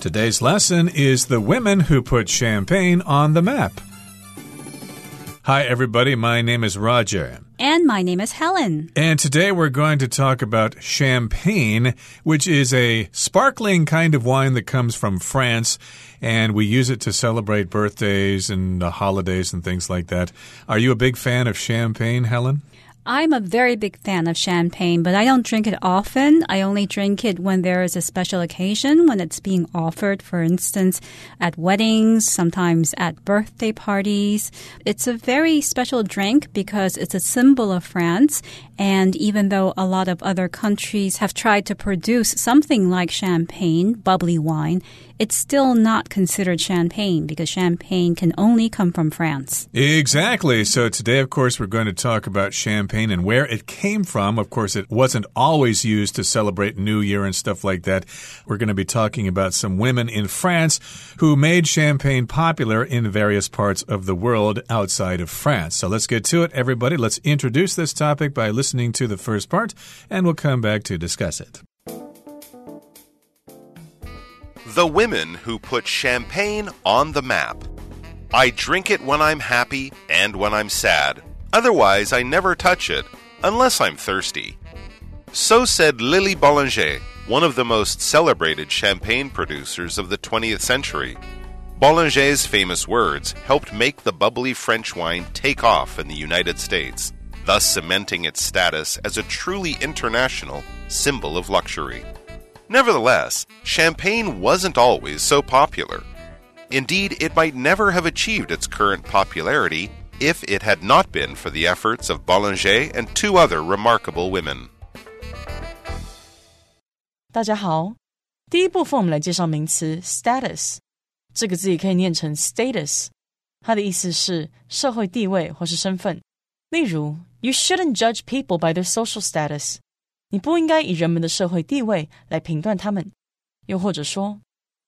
Today's lesson is the women who put champagne on the map. Hi, everybody. My name is Roger. And my name is Helen. And today we're going to talk about champagne, which is a sparkling kind of wine that comes from France. And we use it to celebrate birthdays and holidays and things like that. Are you a big fan of champagne, Helen? I'm a very big fan of champagne, but I don't drink it often. I only drink it when there is a special occasion, when it's being offered, for instance, at weddings, sometimes at birthday parties. It's a very special drink because it's a symbol of France. And even though a lot of other countries have tried to produce something like champagne, bubbly wine, it's still not considered champagne because champagne can only come from France. Exactly. So today, of course, we're going to talk about champagne and where it came from. Of course, it wasn't always used to celebrate New Year and stuff like that. We're going to be talking about some women in France who made champagne popular in various parts of the world outside of France. So let's get to it, everybody. Let's introduce this topic by listening to the first part, and we'll come back to discuss it. The women who put champagne on the map. I drink it when I'm happy and when I'm sad. Otherwise, I never touch it, unless I'm thirsty. So said Lily Bollinger, one of the most celebrated champagne producers of the 20th century. Bollinger's famous words helped make the bubbly French wine take off in the United States, thus cementing its status as a truly international symbol of luxury. Nevertheless, champagne wasn't always so popular. Indeed, it might never have achieved its current popularity if it had not been for the efforts of Bollinger and two other remarkable women. 大家好，第一部分我们来介绍名词 status，这个字也可以念成 status，它的意思是社会地位或是身份。例如，You shouldn't judge people by their social status。 你不应该以人们的社会地位来评断他们。又或者说，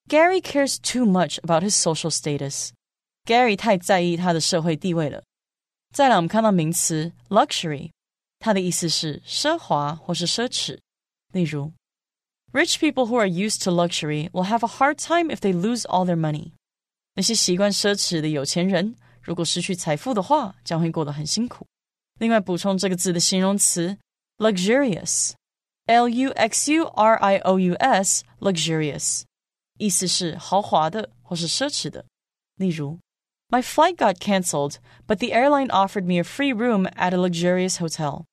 Gary cares too much about his social status。Gary 太在意他的社会地位了。再来，我们看到名词 luxury，它的意思是奢华或是奢侈。例如，Rich people who are used to luxury will have a hard time if they lose all their money。那些习惯奢侈的有钱人，如果失去财富的话，将会过得很辛苦。另外，补充这个字的形容词 luxurious。L U X U R I O U S luxurious，意思是豪华的或是奢侈的。例如，My flight got cancelled, but the airline offered me a free room at a luxurious hotel。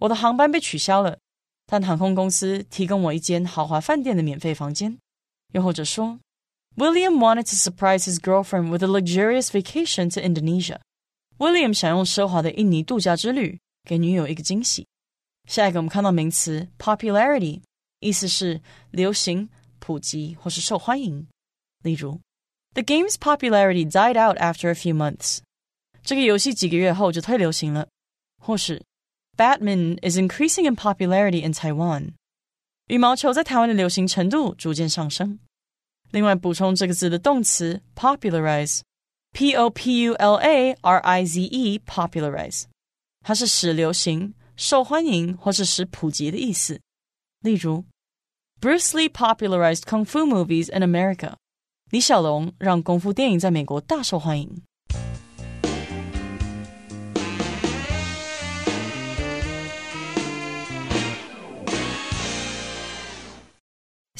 我的航班被取消了，但航空公司提供我一间豪华饭店的免费房间。又或者说，William wanted to surprise his girlfriend with a luxurious vacation to Indonesia。William 想用奢华的印尼度假之旅给女友一个惊喜。 下一个我们看到名词 popularity，意思是流行、普及或是受欢迎。例如，The game's popularity died out after a few months。这个游戏几个月后就退流行了。或是，Badminton is increasing in popularity in Taiwan。羽毛球在台湾的流行程度逐渐上升。另外，补充这个字的动词 popularize，p o p u l a r i z e，popularize，它是使流行。 受欢迎或是使普及的意思。例如，Bruce Lee popularized kung fu movies in America。李小龙让功夫电影在美国大受欢迎。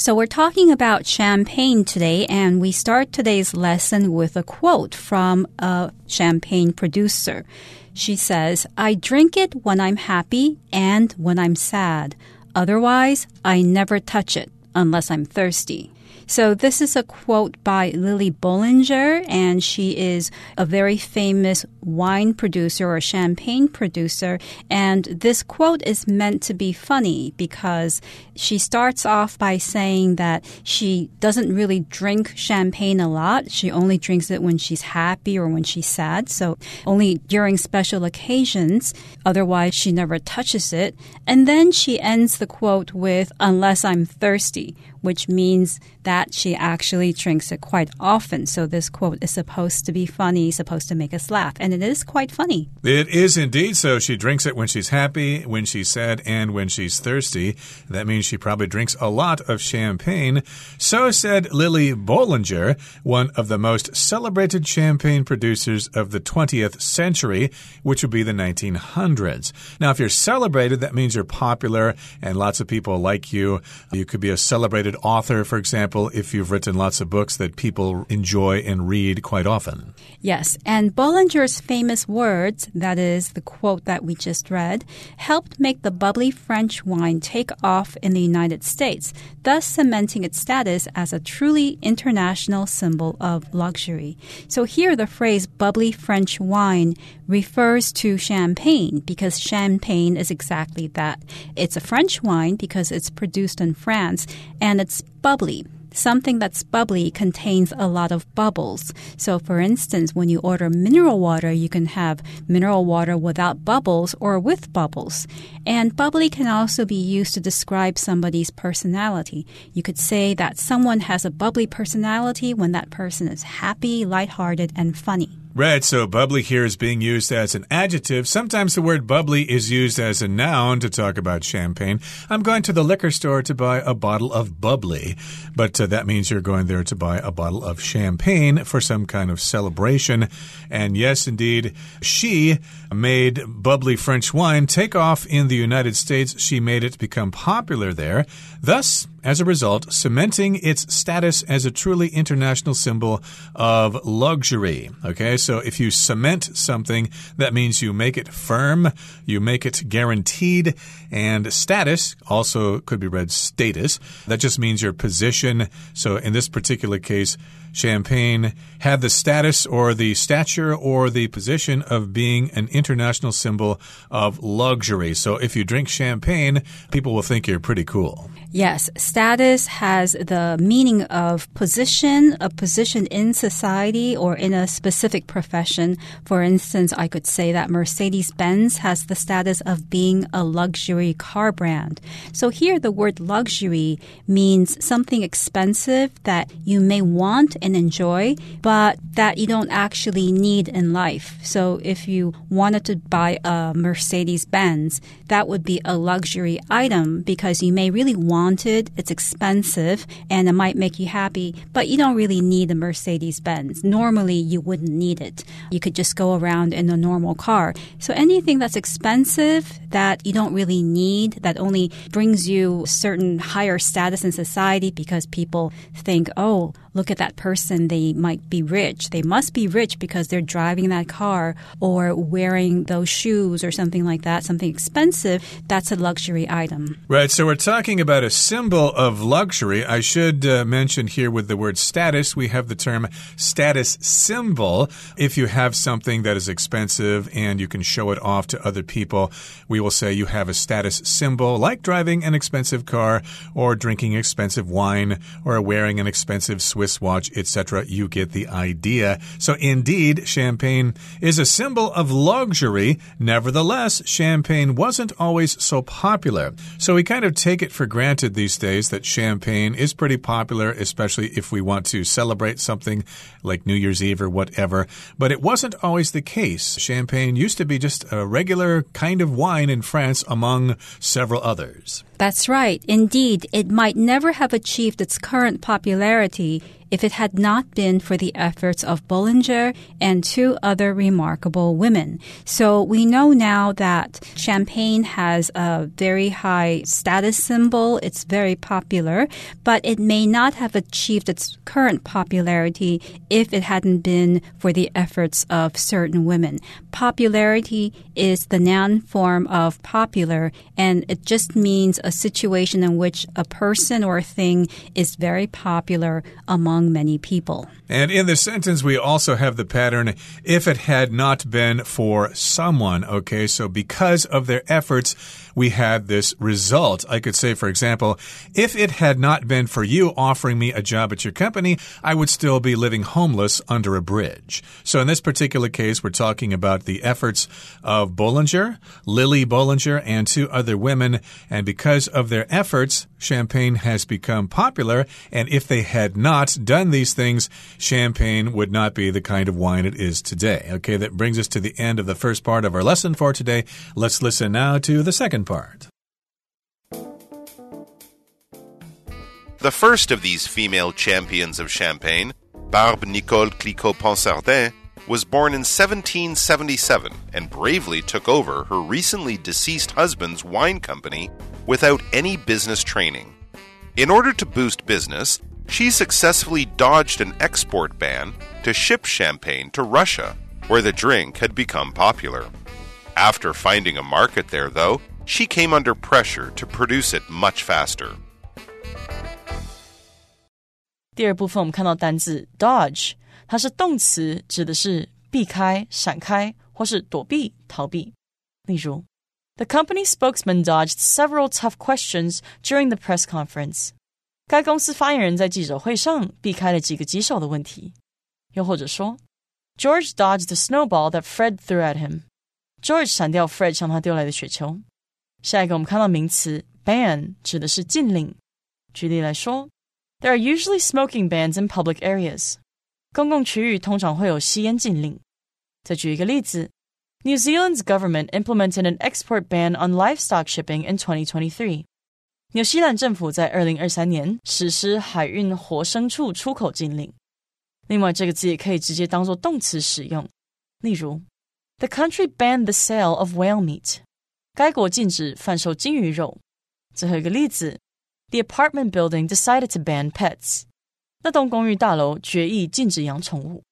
So we're talking about champagne today, and we start today's lesson with a quote from a champagne producer. She says, I drink it when I'm happy and when I'm sad. Otherwise, I never touch it unless I'm thirsty. So this is a quote by Lily Bollinger, and she is a very famous wine producer or champagne producer. And this quote is meant to be funny because she starts off by saying that she doesn't really drink champagne a lot. She only drinks it when she's happy or when she's sad. So only during special occasions. Otherwise, she never touches it. And then she ends the quote with, unless I'm thirsty which means that she actually drinks it quite often. So this quote is supposed to be funny, supposed to make us laugh, and it is quite funny. It is indeed so. She drinks it when she's happy, when she's sad, and when she's thirsty. That means she probably drinks a lot of champagne. So said Lily Bollinger, one of the most celebrated champagne producers of the 20th century, which would be the 1900s. Now, if you're celebrated, that means you're popular and lots of people like you. You could be a celebrated author, for example, if you've written lots of books that people enjoy and read quite often. Yes, and Bollinger's famous words, that is the quote that we just read, helped make the bubbly French wine take off in the United States, thus cementing its status as a truly international symbol of luxury. So here the phrase bubbly French wine refers to champagne because champagne is exactly that. It's a French wine because it's produced in France and it's bubbly. Something that's bubbly contains a lot of bubbles. So, for instance, when you order mineral water, you can have mineral water without bubbles or with bubbles. And bubbly can also be used to describe somebody's personality. You could say that someone has a bubbly personality when that person is happy, lighthearted, and funny. Right, so bubbly here is being used as an adjective. Sometimes the word bubbly is used as a noun to talk about champagne. I'm going to the liquor store to buy a bottle of bubbly, but uh, that means you're going there to buy a bottle of champagne for some kind of celebration. And yes, indeed, she made bubbly French wine take off in the United States. She made it become popular there. Thus, as a result, cementing its status as a truly international symbol of luxury. Okay, so if you cement something, that means you make it firm, you make it guaranteed, and status also could be read status. That just means your position. So in this particular case, Champagne had the status or the stature or the position of being an international symbol of luxury. So if you drink champagne, people will think you're pretty cool. Yes, status has the meaning of position, a position in society or in a specific profession. For instance, I could say that Mercedes Benz has the status of being a luxury car brand. So here the word luxury means something expensive that you may want and enjoy, but that you don't actually need in life. So if you wanted to buy a Mercedes Benz, that would be a luxury item because you may really want wanted, it's expensive, and it might make you happy, but you don't really need a Mercedes Benz. Normally, you wouldn't need it. You could just go around in a normal car. So anything that's expensive that you don't really need, that only brings you certain higher status in society because people think, oh, look at that person, they might be rich. They must be rich because they're driving that car or wearing those shoes or something like that, something expensive. That's a luxury item. Right. So we're talking about a symbol of luxury. I should uh, mention here with the word status, we have the term status symbol. If you have something that is expensive and you can show it off to other people, we will say you have a status symbol, like driving an expensive car or drinking expensive wine or wearing an expensive Swiss Watch, etc. You get the idea. So, indeed, champagne is a symbol of luxury. Nevertheless, champagne wasn't always so popular. So, we kind of take it for granted these days that champagne is pretty popular, especially if we want to celebrate something like New Year's Eve or whatever. But it wasn't always the case. Champagne used to be just a regular kind of wine in France among several others. That's right. Indeed, it might never have achieved its current popularity if it had not been for the efforts of Bollinger and two other remarkable women. So we know now that champagne has a very high status symbol. It's very popular, but it may not have achieved its current popularity if it hadn't been for the efforts of certain women. Popularity is the noun form of popular, and it just means a situation in which a person or a thing is very popular among among many people. And in the sentence, we also have the pattern if it had not been for someone. Okay, so because of their efforts, we had this result. I could say, for example, if it had not been for you offering me a job at your company, I would still be living homeless under a bridge. So in this particular case, we're talking about the efforts of Bollinger, Lily Bollinger, and two other women. And because of their efforts, champagne has become popular. And if they had not done these things, champagne would not be the kind of wine it is today. Okay, that brings us to the end of the first part of our lesson for today. Let's listen now to the second part. The first of these female champions of champagne, Barbe Nicole Clicquot Ponsardin, was born in 1777 and bravely took over her recently deceased husband's wine company without any business training. In order to boost business, she successfully dodged an export ban to ship champagne to Russia, where the drink had become popular. After finding a market there, though, she came under pressure to produce it much faster. 第二部分我们看到单字 dodge，它是动词，指的是避开、闪开或是躲避、逃避。例如，The company spokesman dodged several tough questions during the press conference。该公司发言人在记者会上避开了几个棘手的问题。又或者说，George dodged the snowball that Fred threw at him。George 闪掉 Fred 向他丢来的雪球。 下一个我们看到名词 ban，指的是禁令。举例来说。there are usually smoking bans in public areas. 公共区域通常会有吸烟禁令。再举一个例子，New Zealand's government implemented an export ban on livestock shipping in 2023. 纽西兰政府在二零二三年实施海运活牲畜出口禁令。另外，这个字也可以直接当做动词使用，例如，The country banned the sale of whale meat. 该国禁止贩售鲸鱼肉。最后一个例子 the apartment building decided to ban pets. 那栋公寓大楼决议禁止养宠物。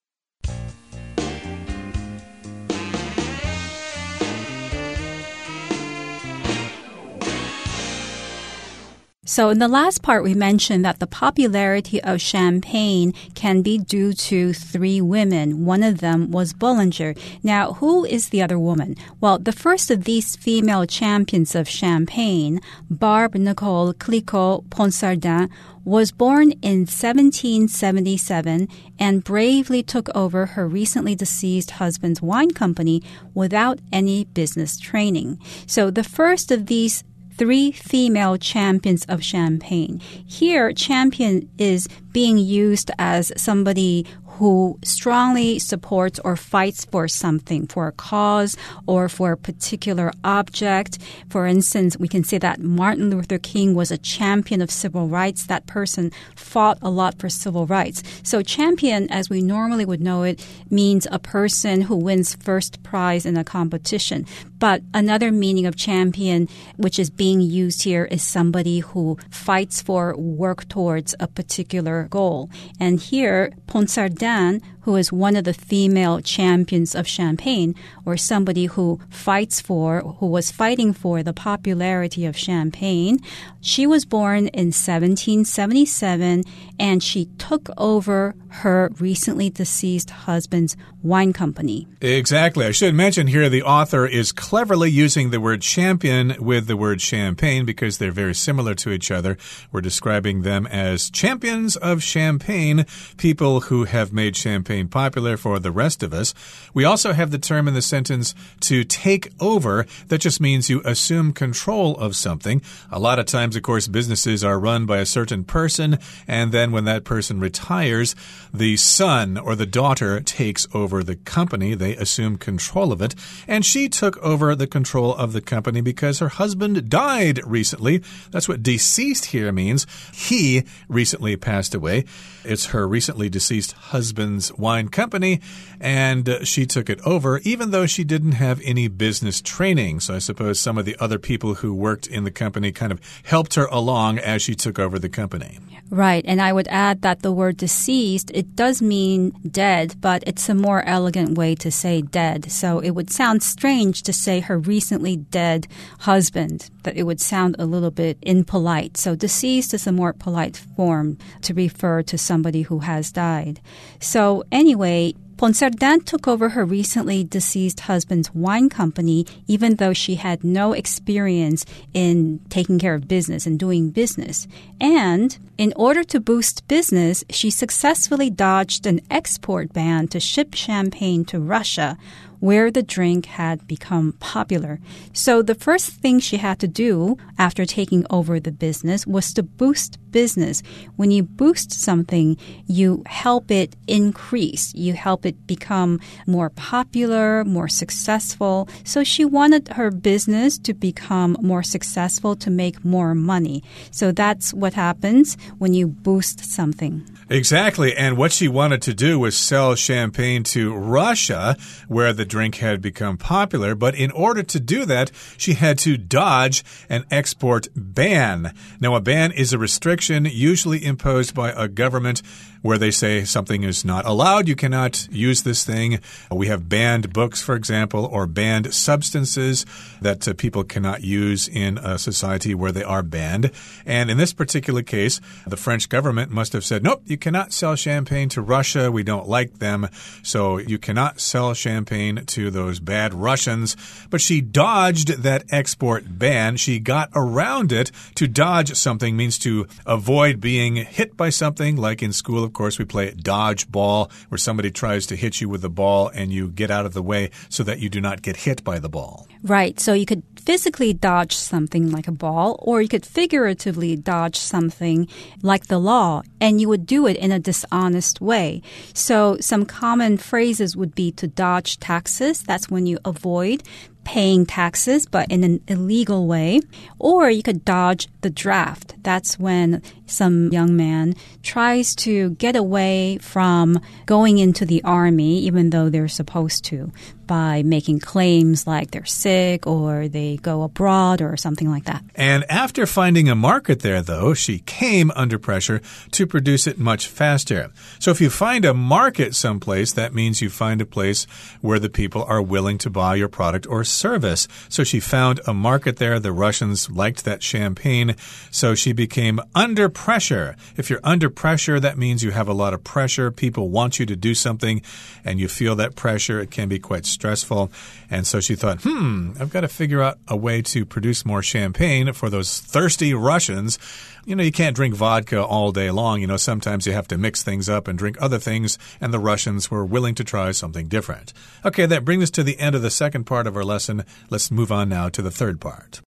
So, in the last part, we mentioned that the popularity of champagne can be due to three women. One of them was Bollinger. Now, who is the other woman? Well, the first of these female champions of champagne, Barbe Nicole Clicquot Ponsardin, was born in 1777 and bravely took over her recently deceased husband's wine company without any business training. So the first of these three female champions of champagne. Here, champion is being used as somebody who strongly supports or fights for something, for a cause or for a particular object. For instance, we can say that Martin Luther King was a champion of civil rights. That person fought a lot for civil rights. So champion, as we normally would know it, means a person who wins first prize in a competition. But another meaning of champion, which is being used here, is somebody who fights for, work towards a particular goal. And here, Ponsardin 있지만 who is one of the female champions of champagne, or somebody who fights for, who was fighting for the popularity of champagne. She was born in 1777 and she took over her recently deceased husband's wine company. Exactly. I should mention here the author is cleverly using the word champion with the word champagne because they're very similar to each other. We're describing them as champions of champagne, people who have made champagne popular for the rest of us. We also have the term in the sentence to take over. That just means you assume control of something. A lot of times, of course, businesses are run by a certain person, and then when that person retires, the son or the daughter takes over the company. They assume control of it. And she took over the control of the company because her husband died recently. That's what deceased here means. He recently passed away. It's her recently deceased husband's wine company, and she took it over, even though she didn't have any business training. So I suppose some of the other people who worked in the company kind of helped her along as she took over the company. Right. And I would add that the word deceased, it does mean dead, but it's a more elegant way to say dead. So it would sound strange to say her recently dead husband, that it would sound a little bit impolite. So deceased is a more polite form to refer to somebody who has died. So anyway, Ponsardin took over her recently deceased husband's wine company, even though she had no experience in taking care of business and doing business. And in order to boost business, she successfully dodged an export ban to ship champagne to Russia, where the drink had become popular. So the first thing she had to do after taking over the business was to boost business. When you boost something, you help it increase. You help it become more popular, more successful. So she wanted her business to become more successful to make more money. So that's what happens when you boost something. Exactly. And what she wanted to do was sell champagne to Russia, where the drink had become popular. But in order to do that, she had to dodge an export ban. Now, a ban is a restriction usually imposed by a government where they say something is not allowed. You cannot use this thing. We have banned books, for example, or banned substances that uh, people cannot use in a society where they are banned. And in this particular case, the French government must have said, nope, you cannot sell champagne to Russia. We don't like them. So you cannot sell champagne to those bad Russians. But she dodged that export ban. She got around it. To dodge something means to avoid being hit by something, like in school, of course, we play dodgeball, where somebody tries to hit you with the ball and you get out of the way so that you do not get hit by the ball. Right. So you could physically dodge something like a ball, or you could figuratively dodge something like the law, and you would do it in a dishonest way. So some common phrases would be to dodge taxes. That's when you avoid paying taxes, but in an illegal way. Or you could dodge the draft. That's when some young man tries to get away from going into the army, even though they're supposed to, by making claims like they're sick or they go abroad or something like that. And after finding a market there, though, she came under pressure to produce it much faster. So if you find a market someplace, that means you find a place where the people are willing to buy your product or service. So she found a market there. The Russians liked that champagne. So she became under pressure. If you're under pressure, that means you have a lot of pressure. People want you to do something and you feel that pressure. It can be quite stressful. And so she thought, hmm, I've got to figure out a way to produce more champagne for those thirsty Russians. You know, you can't drink vodka all day long. You know, sometimes you have to mix things up and drink other things, and the Russians were willing to try something different. Okay, that brings us to the end of the second part of our lesson. Let's move on now to the third part.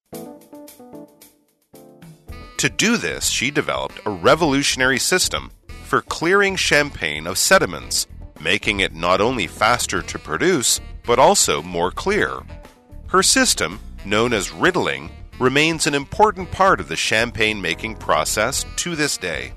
To do this, she developed a revolutionary system for clearing champagne of sediments, making it not only faster to produce, but also more clear. Her system, known as riddling, remains an important part of the champagne making process to this day.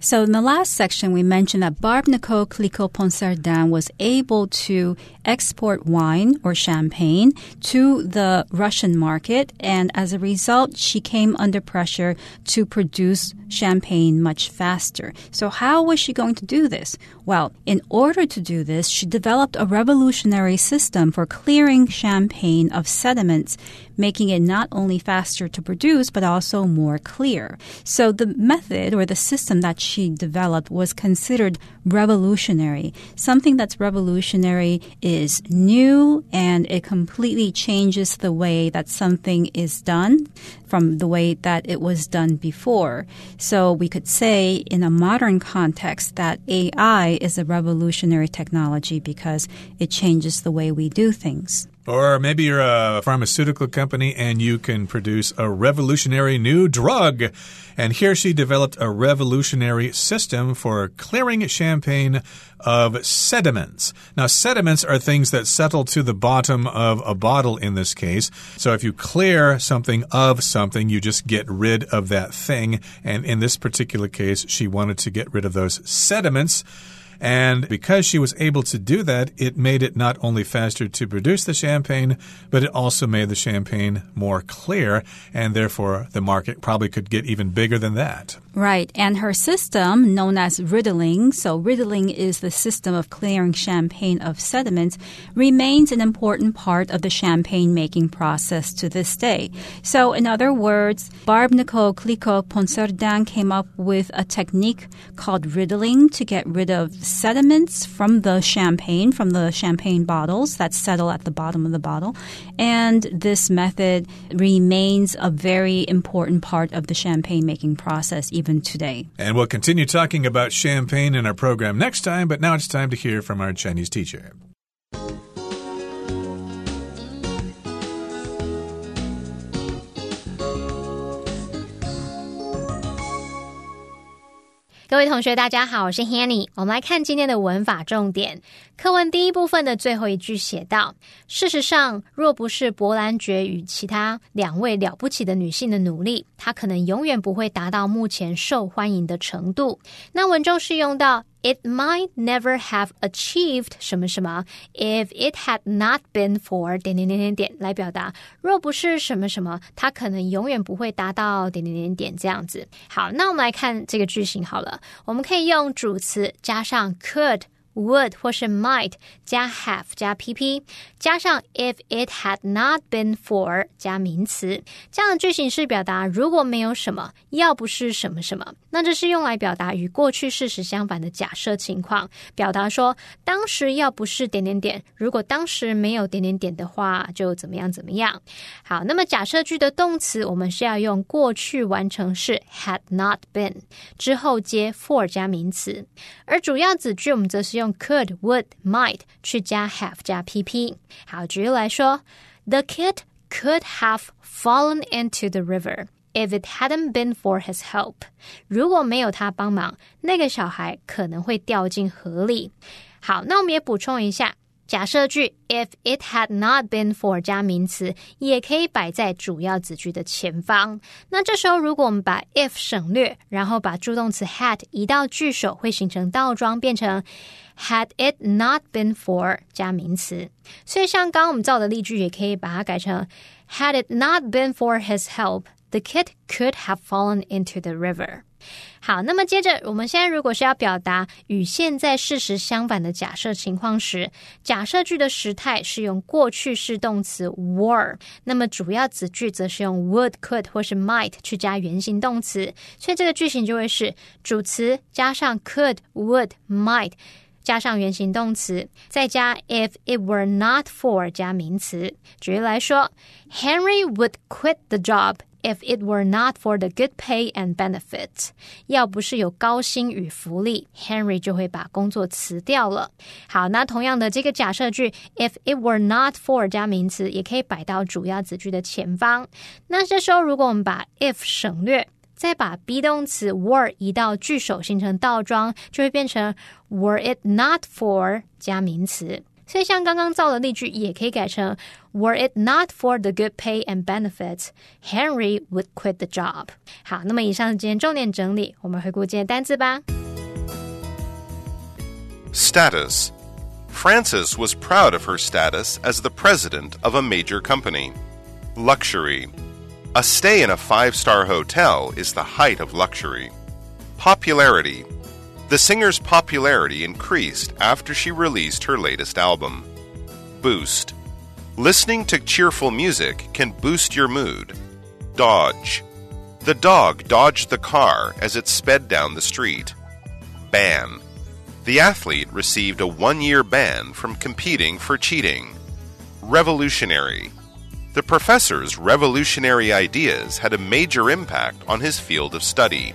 So in the last section, we mentioned that Barbe Nicole Clicquot Ponsardin was able to export wine or champagne to the Russian market, and as a result, she came under pressure to produce champagne much faster. So how was she going to do this? Well, in order to do this, she developed a revolutionary system for clearing champagne of sediments, making it not only faster to produce, but also more clear. So the method or the system that she developed was considered revolutionary. Something that's revolutionary is new and it completely changes the way that something is done from the way that it was done before. So we could say in a modern context that AI is a revolutionary technology because it changes the way we do things. Or maybe you're a pharmaceutical company and you can produce a revolutionary new drug. And here she developed a revolutionary system for clearing champagne of sediments. Now, sediments are things that settle to the bottom of a bottle in this case. So if you clear something of something, you just get rid of that thing. And in this particular case, she wanted to get rid of those sediments. And because she was able to do that, it made it not only faster to produce the champagne, but it also made the champagne more clear. And therefore, the market probably could get even bigger than that. Right. And her system, known as riddling, so riddling is the system of clearing champagne of sediments, remains an important part of the champagne making process to this day. So, in other words, Barbe Nicole Clicquot Ponsardin came up with a technique called riddling to get rid of sediments from the champagne, from the champagne bottles that settle at the bottom of the bottle. And this method remains a very important part of the champagne making process, even even today. And we'll continue talking about champagne in our program next time, but now it's time to hear from our Chinese teacher. 各位同学，大家好，我是 Hanny。我们来看今天的文法重点。课文第一部分的最后一句写道：“事实上，若不是伯兰爵与其他两位了不起的女性的努力，她可能永远不会达到目前受欢迎的程度。”那文中是用到 “It might never have achieved 什么什么 if it had not been for 点点点点点来表达，若不是什么什么，它可能永远不会达到点点点点这样子。好，那我们来看这个句型好了，我们可以用主词加上 could。would 或是 might 加 have 加 pp 加上 if it had not been for 加名词，这样的句型是表达如果没有什么，要不是什么什么。那这是用来表达与过去事实相反的假设情况，表达说当时要不是点点点，如果当时没有点点点的话，就怎么样怎么样。好，那么假设句的动词我们是要用过去完成式 had not been 之后接 for 加名词，而主要子句我们则是用。could、would、might 是加 have 加 pp。好，举例来说，The kid could have fallen into the river if it hadn't been for his help。如果没有他帮忙，那个小孩可能会掉进河里。好，那我们也补充一下。假设句 if it had not been for 加名词，也可以摆在主要子句的前方。那这时候，如果我们把 if 省略，然后把助动词 had 移到句首，会形成倒装，变成 had it not been for 加名词。所以，像刚刚我们造的例句，也可以把它改成 had it not been for his help。The kid could have fallen into the river. 好，那么接着，我们现在如果是要表达与现在事实相反的假设情况时，假设句的时态是用过去式动词 were，那么主要子句则是用 would、could 或是 might 去加原形动词，所以这个句型就会是主词加上 could、would、might 加上原形动词，再加 if it were not for 加名词。举例来说，Henry would quit the job。If it were not for the good pay and benefits，要不是有高薪与福利，Henry 就会把工作辞掉了。好，那同样的这个假设句，If it were not for 加名词，也可以摆到主要子句的前方。那这时候，如果我们把 if 省略，再把 be 动词 were 移到句首，形成倒装，就会变成 Were it not for 加名词。所以，像刚刚造的例句，也可以改成 Were it not for the good pay and benefits, Henry would quit the job。好，那么以上是今天重点整理，我们回顾今天单词吧。Status Frances was proud of her status as the president of a major company. Luxury A stay in a five star hotel is the height of luxury. Popularity the singer's popularity increased after she released her latest album. Boost. Listening to cheerful music can boost your mood. Dodge. The dog dodged the car as it sped down the street. Ban. The athlete received a one year ban from competing for cheating. Revolutionary. The professor's revolutionary ideas had a major impact on his field of study.